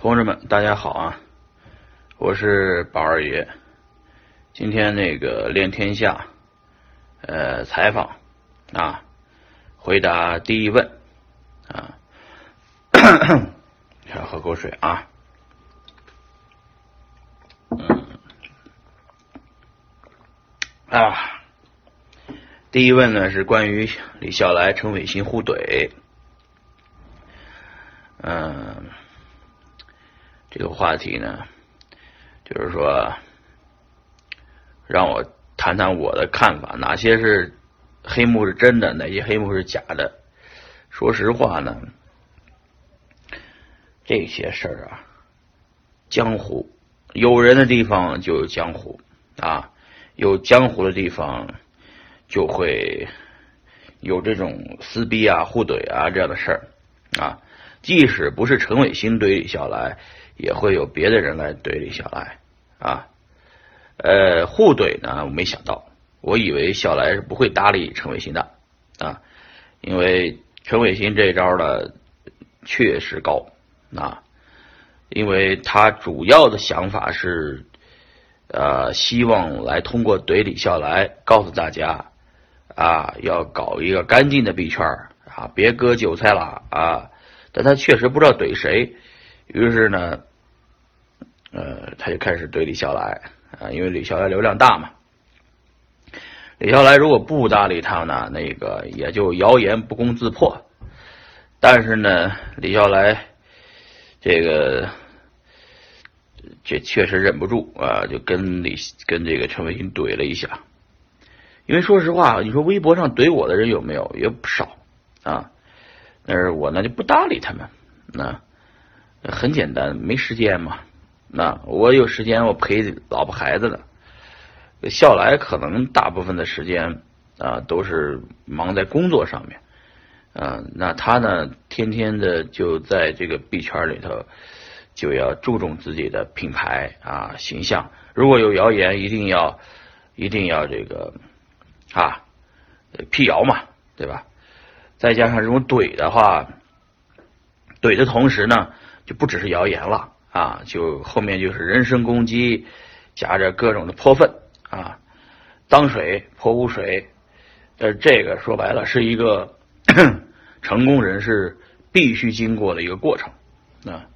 同志们，大家好啊！我是宝二爷。今天那个练天下，呃，采访啊，回答第一问啊，先喝口水啊。嗯啊，第一问呢是关于李笑来、陈伟新互怼，嗯。这个话题呢，就是说，让我谈谈我的看法，哪些是黑幕是真的，哪些黑幕是假的。说实话呢，这些事儿啊，江湖有人的地方就有江湖啊，有江湖的地方就会有这种撕逼啊、互怼啊这样的事儿啊。即使不是陈伟新怼李笑来。也会有别的人来怼李笑来啊，呃，互怼呢，我没想到，我以为笑来是不会搭理陈伟新的啊，因为陈伟新这招呢确实高啊，因为他主要的想法是呃，希望来通过怼李笑来，告诉大家啊，要搞一个干净的币圈啊，别割韭菜了啊，但他确实不知道怼谁，于是呢。呃，他就开始怼李笑来啊，因为李笑来流量大嘛。李笑来如果不搭理他呢，那个也就谣言不攻自破。但是呢，李笑来这个这确实忍不住啊，就跟李跟这个陈伟霆怼了一下。因为说实话，你说微博上怼我的人有没有？也不少啊。但是我呢就不搭理他们，那很简单，没时间嘛。那我有时间，我陪老婆孩子呢。笑来可能大部分的时间啊都是忙在工作上面，啊，那他呢天天的就在这个币圈里头，就要注重自己的品牌啊形象。如果有谣言，一定要一定要这个啊辟谣嘛，对吧？再加上这种怼的话，怼的同时呢，就不只是谣言了。啊，就后面就是人身攻击，夹着各种的泼粪啊，脏水泼污水，呃，这个说白了是一个 成功人士必须经过的一个过程啊。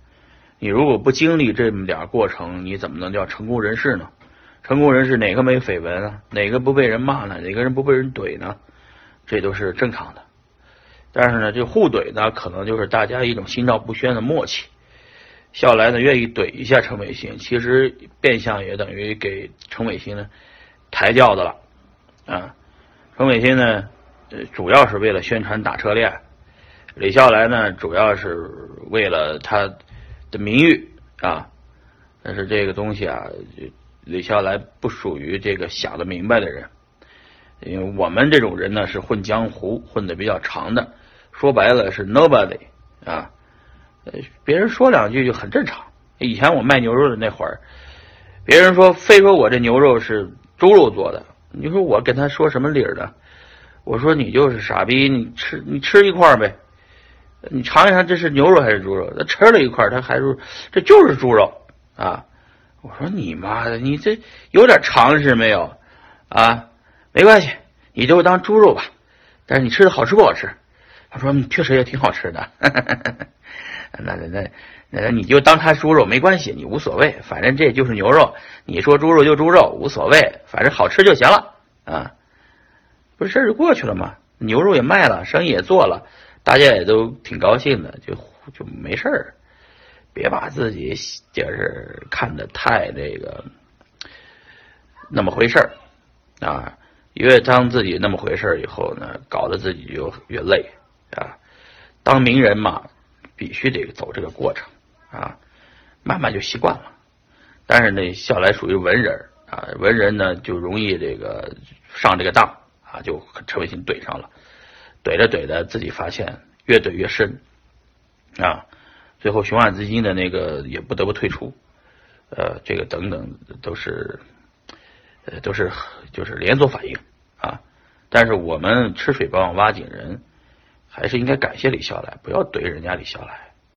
你如果不经历这么点过程，你怎么能叫成功人士呢？成功人士哪个没绯闻啊？哪个不被人骂呢？哪个人不被人怼呢？这都是正常的。但是呢，这互怼呢，可能就是大家一种心照不宣的默契。笑来呢，愿意怼一下陈伟新，其实变相也等于给陈伟新呢抬轿子了啊。陈伟新呢，主要是为了宣传打车链；李笑来呢，主要是为了他的名誉啊。但是这个东西啊，李笑来不属于这个想得明白的人，因为我们这种人呢，是混江湖混的比较长的，说白了是 nobody 啊。别人说两句就很正常。以前我卖牛肉的那会儿，别人说非说我这牛肉是猪肉做的，你说我跟他说什么理儿呢？我说你就是傻逼，你吃你吃一块呗，你尝一尝这是牛肉还是猪肉？他吃了一块，他还说这就是猪肉啊！我说你妈的，你这有点常识没有啊？没关系，你就当猪肉吧，但是你吃的好吃不好吃？他说确实也挺好吃的。那那那那你就当它猪肉没关系，你无所谓，反正这就是牛肉。你说猪肉就猪肉，无所谓，反正好吃就行了啊。不是事儿就过去了吗？牛肉也卖了，生意也做了，大家也都挺高兴的，就就没事儿。别把自己就是看的太那个那么回事儿啊。越当自己那么回事儿以后呢，搞得自己就越累啊。当名人嘛。必须得走这个过程啊，慢慢就习惯了。但是呢，笑来属于文人啊，文人呢就容易这个上这个当啊，就陈伟新怼上了，怼着怼着自己发现越怼越深啊，最后雄安资金的那个也不得不退出，呃，这个等等都是呃都是就是连锁反应啊。但是我们吃水不忘挖井人。还是应该感谢李笑来，不要怼人家李笑来。